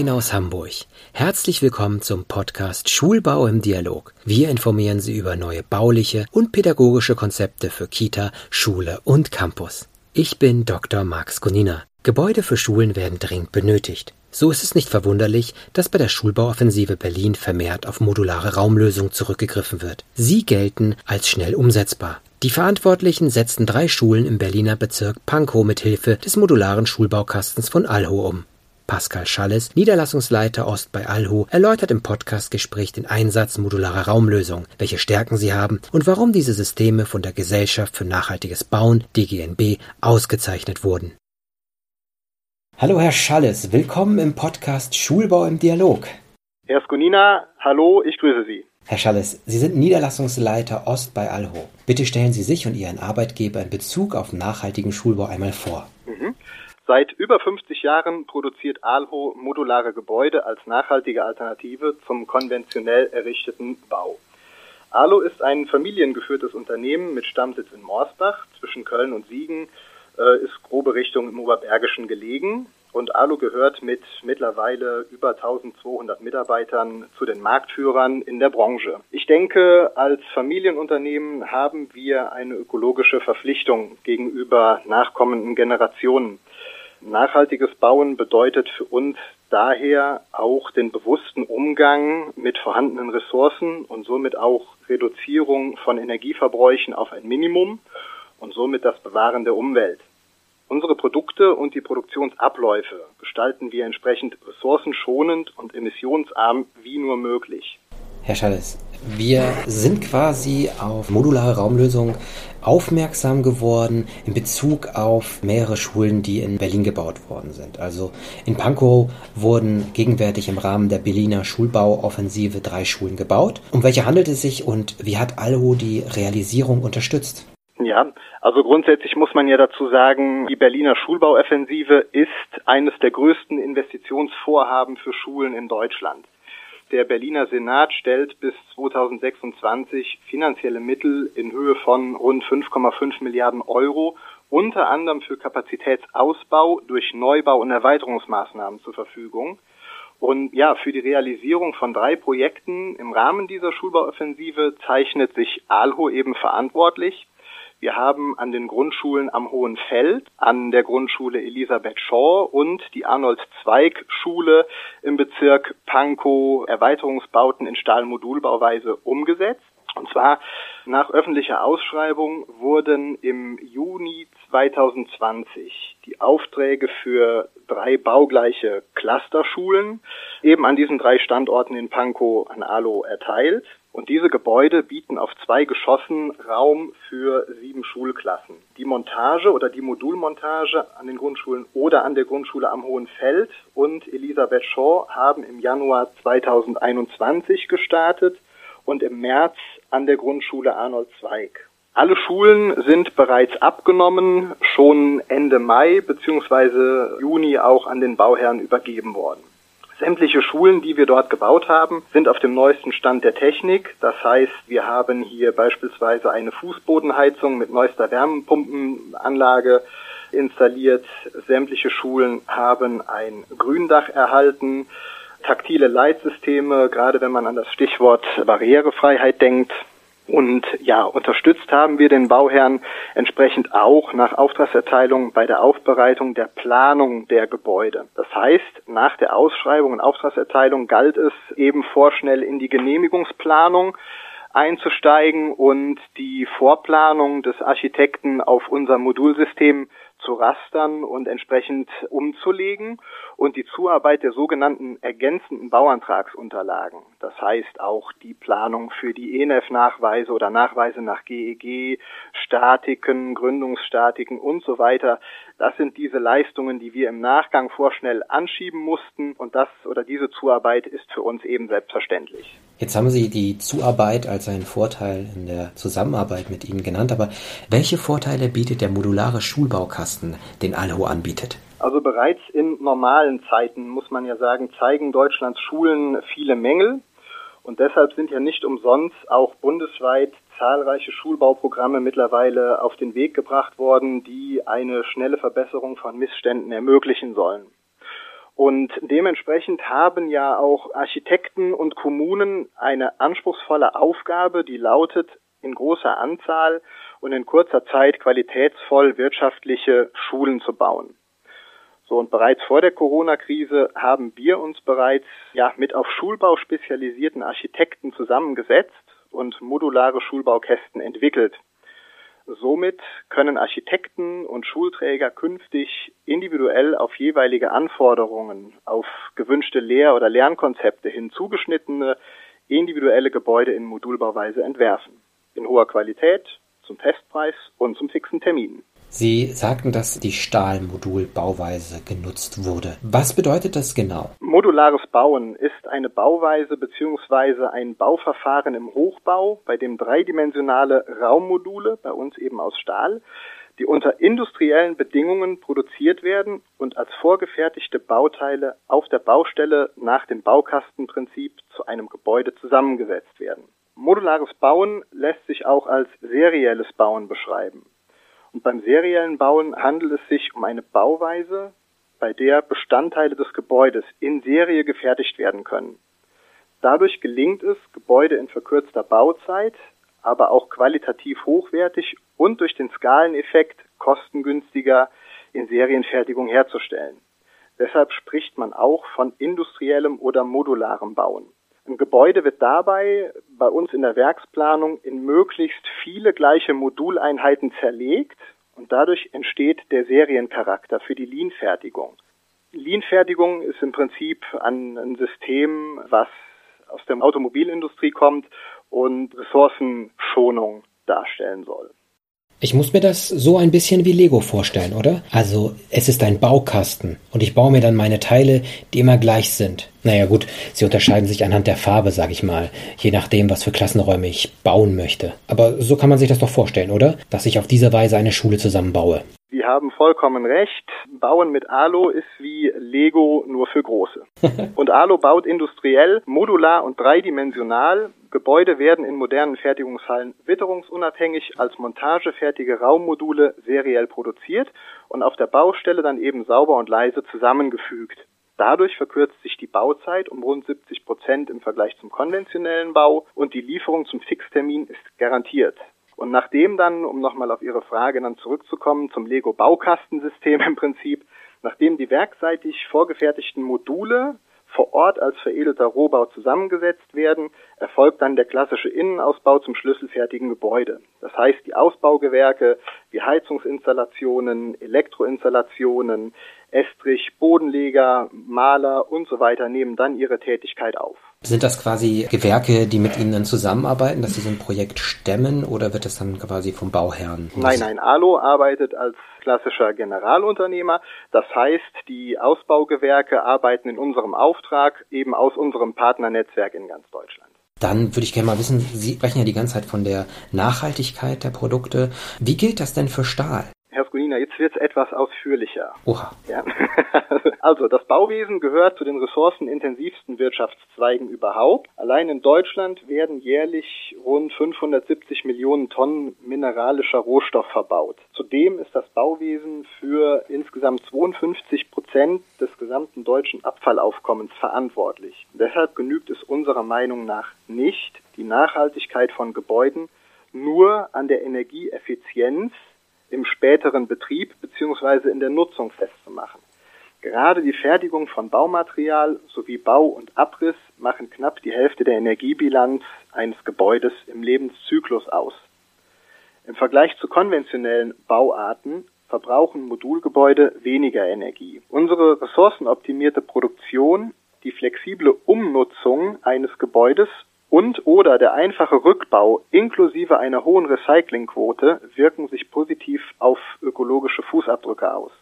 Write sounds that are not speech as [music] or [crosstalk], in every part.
Moin aus Hamburg. Herzlich willkommen zum Podcast Schulbau im Dialog. Wir informieren Sie über neue bauliche und pädagogische Konzepte für Kita, Schule und Campus. Ich bin Dr. Max Gunina. Gebäude für Schulen werden dringend benötigt. So ist es nicht verwunderlich, dass bei der Schulbauoffensive Berlin vermehrt auf modulare Raumlösungen zurückgegriffen wird. Sie gelten als schnell umsetzbar. Die Verantwortlichen setzten drei Schulen im Berliner Bezirk Pankow mit Hilfe des modularen Schulbaukastens von Alho um. Pascal Schalles, Niederlassungsleiter Ost bei Alho, erläutert im Podcastgespräch den Einsatz modularer Raumlösungen, welche Stärken sie haben und warum diese Systeme von der Gesellschaft für nachhaltiges Bauen, DGNB, ausgezeichnet wurden. Hallo Herr Schalles, willkommen im Podcast Schulbau im Dialog. Herr Skonina, hallo, ich grüße Sie. Herr Schalles, Sie sind Niederlassungsleiter Ost bei Alho. Bitte stellen Sie sich und Ihren Arbeitgeber in Bezug auf nachhaltigen Schulbau einmal vor. Seit über 50 Jahren produziert Alho modulare Gebäude als nachhaltige Alternative zum konventionell errichteten Bau. Alo ist ein familiengeführtes Unternehmen mit Stammsitz in Morsbach zwischen Köln und Siegen, äh, ist grobe Richtung im Oberbergischen gelegen und Alu gehört mit mittlerweile über 1200 Mitarbeitern zu den Marktführern in der Branche. Ich denke, als Familienunternehmen haben wir eine ökologische Verpflichtung gegenüber nachkommenden Generationen. Nachhaltiges Bauen bedeutet für uns daher auch den bewussten Umgang mit vorhandenen Ressourcen und somit auch Reduzierung von Energieverbräuchen auf ein Minimum und somit das Bewahren der Umwelt. Unsere Produkte und die Produktionsabläufe gestalten wir entsprechend ressourcenschonend und emissionsarm wie nur möglich. Herr Schalles, wir sind quasi auf modulare Raumlösungen aufmerksam geworden in Bezug auf mehrere Schulen, die in Berlin gebaut worden sind. Also in Pankow wurden gegenwärtig im Rahmen der Berliner Schulbauoffensive drei Schulen gebaut. Um welche handelt es sich und wie hat Alho die Realisierung unterstützt? Ja, also grundsätzlich muss man ja dazu sagen, die Berliner Schulbauoffensive ist eines der größten Investitionsvorhaben für Schulen in Deutschland. Der Berliner Senat stellt bis 2026 finanzielle Mittel in Höhe von rund 5,5 Milliarden Euro unter anderem für Kapazitätsausbau durch Neubau und Erweiterungsmaßnahmen zur Verfügung. Und ja, für die Realisierung von drei Projekten im Rahmen dieser Schulbauoffensive zeichnet sich ALHO eben verantwortlich. Wir haben an den Grundschulen am Hohen Feld, an der Grundschule Elisabeth Shaw und die Arnold Zweig Schule im Bezirk Pankow Erweiterungsbauten in Stahlmodulbauweise umgesetzt. Und zwar nach öffentlicher Ausschreibung wurden im Juni 2020 die Aufträge für drei baugleiche Clusterschulen eben an diesen drei Standorten in Pankow an ALO erteilt. Und diese Gebäude bieten auf zwei Geschossen Raum für sieben Schulklassen. Die Montage oder die Modulmontage an den Grundschulen oder an der Grundschule am Hohen Feld und Elisabeth Shaw haben im Januar 2021 gestartet und im März an der Grundschule Arnold Zweig. Alle Schulen sind bereits abgenommen, schon Ende Mai bzw. Juni auch an den Bauherrn übergeben worden. Sämtliche Schulen, die wir dort gebaut haben, sind auf dem neuesten Stand der Technik. Das heißt, wir haben hier beispielsweise eine Fußbodenheizung mit neuester Wärmepumpenanlage installiert. Sämtliche Schulen haben ein Gründach erhalten. Taktile Leitsysteme, gerade wenn man an das Stichwort Barrierefreiheit denkt, und ja, unterstützt haben wir den Bauherrn entsprechend auch nach Auftragserteilung bei der Aufbereitung der Planung der Gebäude. Das heißt, nach der Ausschreibung und Auftragserteilung galt es eben vorschnell in die Genehmigungsplanung einzusteigen und die Vorplanung des Architekten auf unser Modulsystem zu rastern und entsprechend umzulegen und die Zuarbeit der sogenannten ergänzenden Bauantragsunterlagen. Das heißt auch die Planung für die ENF-Nachweise oder Nachweise nach GEG, Statiken, Gründungsstatiken und so weiter. Das sind diese Leistungen, die wir im Nachgang vorschnell anschieben mussten und das oder diese Zuarbeit ist für uns eben selbstverständlich. Jetzt haben Sie die Zuarbeit als einen Vorteil in der Zusammenarbeit mit Ihnen genannt, aber welche Vorteile bietet der modulare Schulbaukasten, den Alho anbietet? Also bereits in normalen Zeiten, muss man ja sagen, zeigen Deutschlands Schulen viele Mängel. Und deshalb sind ja nicht umsonst auch bundesweit zahlreiche Schulbauprogramme mittlerweile auf den Weg gebracht worden, die eine schnelle Verbesserung von Missständen ermöglichen sollen. Und dementsprechend haben ja auch Architekten und Kommunen eine anspruchsvolle Aufgabe, die lautet, in großer Anzahl und in kurzer Zeit qualitätsvoll wirtschaftliche Schulen zu bauen. So, und bereits vor der Corona-Krise haben wir uns bereits ja, mit auf Schulbau spezialisierten Architekten zusammengesetzt und modulare Schulbaukästen entwickelt. Somit können Architekten und Schulträger künftig individuell auf jeweilige Anforderungen, auf gewünschte Lehr- oder Lernkonzepte hin zugeschnittene individuelle Gebäude in Modulbauweise entwerfen. In hoher Qualität, zum Testpreis und zum fixen Termin. Sie sagten, dass die Stahlmodulbauweise genutzt wurde. Was bedeutet das genau? Modulares Bauen ist eine Bauweise bzw. ein Bauverfahren im Hochbau, bei dem dreidimensionale Raummodule, bei uns eben aus Stahl, die unter industriellen Bedingungen produziert werden und als vorgefertigte Bauteile auf der Baustelle nach dem Baukastenprinzip zu einem Gebäude zusammengesetzt werden. Modulares Bauen lässt sich auch als serielles Bauen beschreiben. Und beim seriellen Bauen handelt es sich um eine Bauweise, bei der Bestandteile des Gebäudes in Serie gefertigt werden können. Dadurch gelingt es, Gebäude in verkürzter Bauzeit, aber auch qualitativ hochwertig und durch den Skaleneffekt kostengünstiger in Serienfertigung herzustellen. Deshalb spricht man auch von industriellem oder modularem Bauen. Ein Gebäude wird dabei bei uns in der Werksplanung in möglichst viele gleiche Moduleinheiten zerlegt und dadurch entsteht der Seriencharakter für die Lean-Fertigung. Lean-Fertigung ist im Prinzip ein, ein System, was aus der Automobilindustrie kommt und Ressourcenschonung darstellen soll. Ich muss mir das so ein bisschen wie Lego vorstellen, oder? Also, es ist ein Baukasten und ich baue mir dann meine Teile, die immer gleich sind. Naja gut, sie unterscheiden sich anhand der Farbe, sag ich mal, je nachdem, was für Klassenräume ich bauen möchte. Aber so kann man sich das doch vorstellen, oder? Dass ich auf diese Weise eine Schule zusammenbaue. Sie haben vollkommen recht. Bauen mit Alu ist wie Lego nur für Große. [laughs] Und Alu baut industriell, modular und dreidimensional. Gebäude werden in modernen Fertigungshallen witterungsunabhängig als montagefertige Raummodule seriell produziert und auf der Baustelle dann eben sauber und leise zusammengefügt. Dadurch verkürzt sich die Bauzeit um rund 70 Prozent im Vergleich zum konventionellen Bau und die Lieferung zum Fixtermin ist garantiert. Und nachdem dann, um nochmal auf Ihre Frage dann zurückzukommen, zum Lego-Baukastensystem [laughs] im Prinzip, nachdem die werkseitig vorgefertigten Module vor Ort als veredelter Rohbau zusammengesetzt werden, erfolgt dann der klassische Innenausbau zum schlüsselfertigen Gebäude. Das heißt, die Ausbaugewerke wie Heizungsinstallationen, Elektroinstallationen, Estrich, Bodenleger, Maler und so weiter nehmen dann ihre Tätigkeit auf. Sind das quasi Gewerke, die mit Ihnen dann zusammenarbeiten, dass Sie so ein Projekt stemmen oder wird das dann quasi vom Bauherrn? Nein, nein, ALO arbeitet als klassischer Generalunternehmer. Das heißt, die Ausbaugewerke arbeiten in unserem Auftrag eben aus unserem Partnernetzwerk in ganz Deutschland. Dann würde ich gerne mal wissen, Sie sprechen ja die ganze Zeit von der Nachhaltigkeit der Produkte. Wie gilt das denn für Stahl? Skolina, jetzt wird es etwas ausführlicher. Oha. Ja. [laughs] Also, das Bauwesen gehört zu den ressourcenintensivsten Wirtschaftszweigen überhaupt. Allein in Deutschland werden jährlich rund 570 Millionen Tonnen mineralischer Rohstoff verbaut. Zudem ist das Bauwesen für insgesamt 52 Prozent des gesamten deutschen Abfallaufkommens verantwortlich. Deshalb genügt es unserer Meinung nach nicht, die Nachhaltigkeit von Gebäuden nur an der Energieeffizienz im späteren Betrieb bzw. in der Nutzung festzumachen. Gerade die Fertigung von Baumaterial sowie Bau und Abriss machen knapp die Hälfte der Energiebilanz eines Gebäudes im Lebenszyklus aus. Im Vergleich zu konventionellen Bauarten verbrauchen Modulgebäude weniger Energie. Unsere ressourcenoptimierte Produktion, die flexible Umnutzung eines Gebäudes und oder der einfache Rückbau inklusive einer hohen Recyclingquote wirken sich positiv auf ökologische Fußabdrücke aus.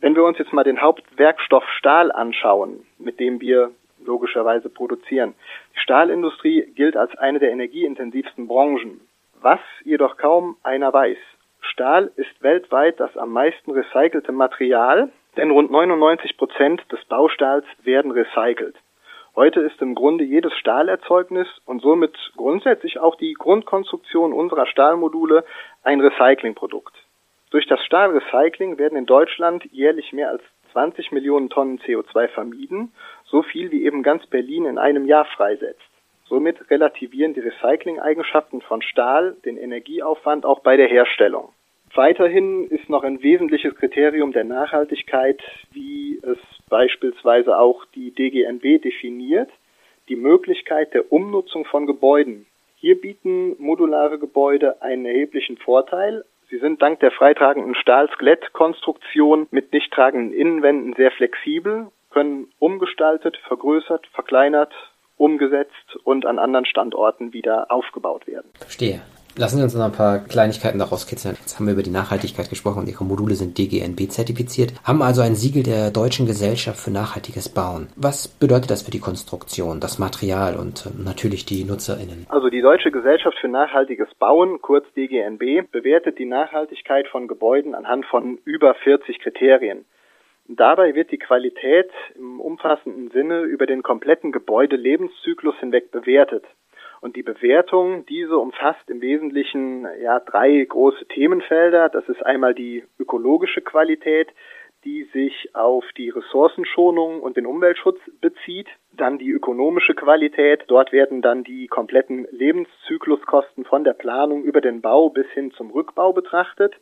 Wenn wir uns jetzt mal den Hauptwerkstoff Stahl anschauen, mit dem wir logischerweise produzieren. Die Stahlindustrie gilt als eine der energieintensivsten Branchen. Was jedoch kaum einer weiß. Stahl ist weltweit das am meisten recycelte Material, denn rund 99 Prozent des Baustahls werden recycelt. Heute ist im Grunde jedes Stahlerzeugnis und somit grundsätzlich auch die Grundkonstruktion unserer Stahlmodule ein Recyclingprodukt. Durch das Stahlrecycling werden in Deutschland jährlich mehr als 20 Millionen Tonnen CO2 vermieden, so viel wie eben ganz Berlin in einem Jahr freisetzt. Somit relativieren die Recycling-Eigenschaften von Stahl den Energieaufwand auch bei der Herstellung. Weiterhin ist noch ein wesentliches Kriterium der Nachhaltigkeit, wie es beispielsweise auch die DGNB definiert, die Möglichkeit der Umnutzung von Gebäuden. Hier bieten modulare Gebäude einen erheblichen Vorteil. Sie sind dank der freitragenden Stahl-Skelett-Konstruktion mit nicht tragenden Innenwänden sehr flexibel, können umgestaltet, vergrößert, verkleinert, umgesetzt und an anderen Standorten wieder aufgebaut werden. Verstehe. Lassen Sie uns noch ein paar Kleinigkeiten daraus kitzeln. Jetzt haben wir über die Nachhaltigkeit gesprochen und Ihre Module sind DGNB zertifiziert, haben also ein Siegel der Deutschen Gesellschaft für nachhaltiges Bauen. Was bedeutet das für die Konstruktion, das Material und äh, natürlich die NutzerInnen? Also die Deutsche Gesellschaft für nachhaltiges Bauen, kurz DGNB, bewertet die Nachhaltigkeit von Gebäuden anhand von über 40 Kriterien. Dabei wird die Qualität im umfassenden Sinne über den kompletten Gebäudelebenszyklus hinweg bewertet. Und die Bewertung, diese umfasst im Wesentlichen ja drei große Themenfelder. Das ist einmal die ökologische Qualität, die sich auf die Ressourcenschonung und den Umweltschutz bezieht. Dann die ökonomische Qualität. Dort werden dann die kompletten Lebenszykluskosten von der Planung über den Bau bis hin zum Rückbau betrachtet.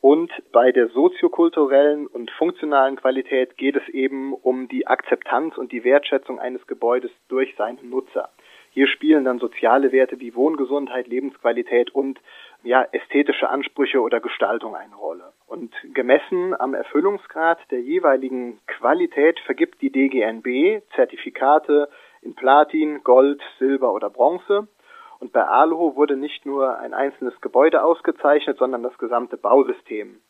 Und bei der soziokulturellen und funktionalen Qualität geht es eben um die Akzeptanz und die Wertschätzung eines Gebäudes durch seine Nutzer. Hier spielen dann soziale Werte wie Wohngesundheit, Lebensqualität und ja, ästhetische Ansprüche oder Gestaltung eine Rolle. Und gemessen am Erfüllungsgrad der jeweiligen Qualität vergibt die DGNB Zertifikate in Platin, Gold, Silber oder Bronze. Und bei Aluho wurde nicht nur ein einzelnes Gebäude ausgezeichnet, sondern das gesamte Bausystem.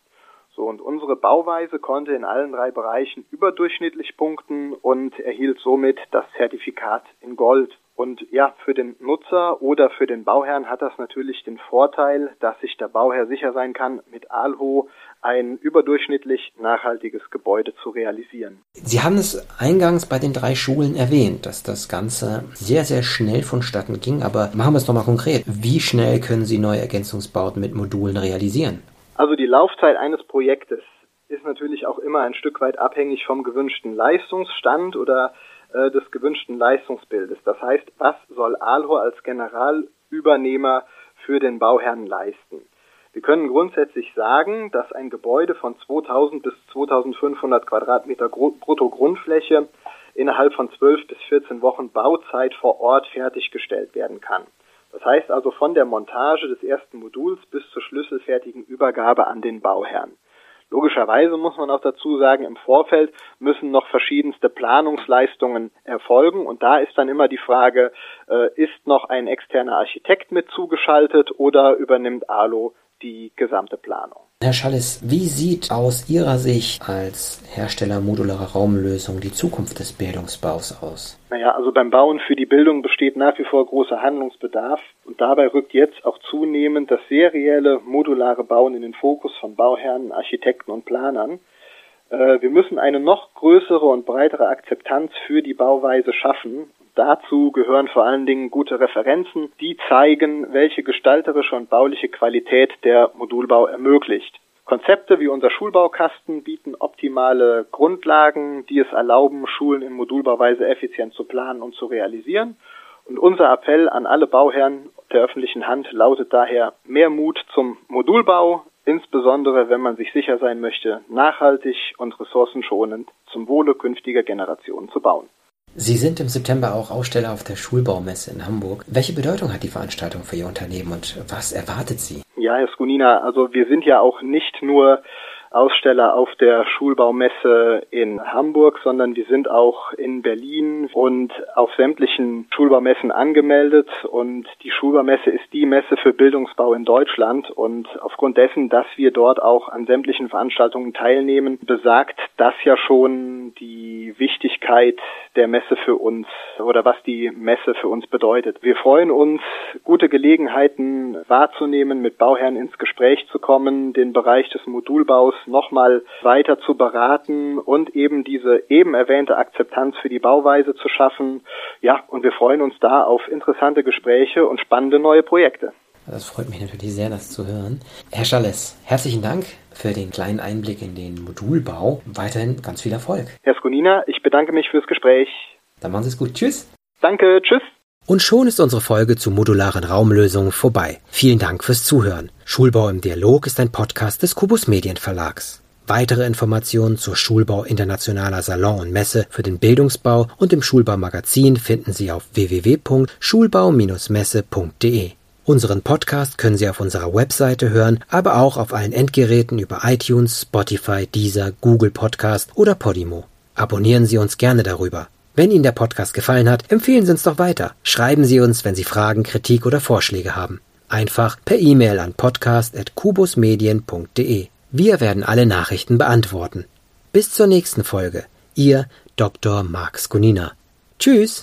So, und unsere Bauweise konnte in allen drei Bereichen überdurchschnittlich punkten und erhielt somit das Zertifikat in Gold. Und ja, für den Nutzer oder für den Bauherrn hat das natürlich den Vorteil, dass sich der Bauherr sicher sein kann, mit ALHO ein überdurchschnittlich nachhaltiges Gebäude zu realisieren. Sie haben es eingangs bei den drei Schulen erwähnt, dass das Ganze sehr, sehr schnell vonstatten ging. Aber machen wir es nochmal konkret. Wie schnell können Sie neue Ergänzungsbauten mit Modulen realisieren? Also die Laufzeit eines Projektes ist natürlich auch immer ein Stück weit abhängig vom gewünschten Leistungsstand oder äh, des gewünschten Leistungsbildes. Das heißt, was soll ALHO als Generalübernehmer für den Bauherrn leisten? Wir können grundsätzlich sagen, dass ein Gebäude von 2000 bis 2500 Quadratmeter Brutto-Grundfläche innerhalb von 12 bis 14 Wochen Bauzeit vor Ort fertiggestellt werden kann. Das heißt also von der Montage des ersten Moduls bis zur schlüsselfertigen Übergabe an den Bauherrn. Logischerweise muss man auch dazu sagen, im Vorfeld müssen noch verschiedenste Planungsleistungen erfolgen und da ist dann immer die Frage, äh, ist noch ein externer Architekt mit zugeschaltet oder übernimmt ALO die gesamte Planung? Herr Schallis, wie sieht aus Ihrer Sicht als Hersteller modularer Raumlösungen die Zukunft des Bildungsbaus aus? Naja, also beim Bauen für die Bildung besteht nach wie vor großer Handlungsbedarf und dabei rückt jetzt auch zunehmend das serielle modulare Bauen in den Fokus von Bauherren, Architekten und Planern. Äh, wir müssen eine noch größere und breitere Akzeptanz für die Bauweise schaffen Dazu gehören vor allen Dingen gute Referenzen, die zeigen, welche gestalterische und bauliche Qualität der Modulbau ermöglicht. Konzepte wie unser Schulbaukasten bieten optimale Grundlagen, die es erlauben, Schulen in Modulbauweise effizient zu planen und zu realisieren. Und unser Appell an alle Bauherren der öffentlichen Hand lautet daher mehr Mut zum Modulbau, insbesondere wenn man sich sicher sein möchte, nachhaltig und ressourcenschonend zum Wohle künftiger Generationen zu bauen. Sie sind im September auch Aussteller auf der Schulbaumesse in Hamburg. Welche Bedeutung hat die Veranstaltung für Ihr Unternehmen und was erwartet Sie? Ja, Herr Skunina, also wir sind ja auch nicht nur Aussteller auf der Schulbaumesse in Hamburg, sondern wir sind auch in Berlin und auf sämtlichen Schulbaumessen angemeldet. Und die Schulbaumesse ist die Messe für Bildungsbau in Deutschland. Und aufgrund dessen, dass wir dort auch an sämtlichen Veranstaltungen teilnehmen, besagt das ja schon die Wichtigkeit der Messe für uns oder was die Messe für uns bedeutet. Wir freuen uns, gute Gelegenheiten wahrzunehmen, mit Bauherren ins Gespräch zu kommen, den Bereich des Modulbaus nochmal weiter zu beraten und eben diese eben erwähnte Akzeptanz für die Bauweise zu schaffen. Ja, und wir freuen uns da auf interessante Gespräche und spannende neue Projekte. Das freut mich natürlich sehr, das zu hören. Herr Schalles, herzlichen Dank für den kleinen Einblick in den Modulbau. Weiterhin ganz viel Erfolg. Herr Skonina, ich bedanke mich fürs Gespräch. Dann machen Sie es gut. Tschüss. Danke, tschüss. Und schon ist unsere Folge zu modularen Raumlösungen vorbei. Vielen Dank fürs Zuhören. Schulbau im Dialog ist ein Podcast des Kubus Medienverlags. Weitere Informationen zur Schulbau Internationaler Salon und Messe für den Bildungsbau und im Schulbaumagazin finden Sie auf www.schulbau-messe.de. Unseren Podcast können Sie auf unserer Webseite hören, aber auch auf allen Endgeräten über iTunes, Spotify, Deezer, Google Podcast oder Podimo. Abonnieren Sie uns gerne darüber. Wenn Ihnen der Podcast gefallen hat, empfehlen Sie uns doch weiter. Schreiben Sie uns, wenn Sie Fragen, Kritik oder Vorschläge haben. Einfach per E-Mail an podcast.kubusmedien.de. Wir werden alle Nachrichten beantworten. Bis zur nächsten Folge. Ihr Dr. Marc Skonina. Tschüss!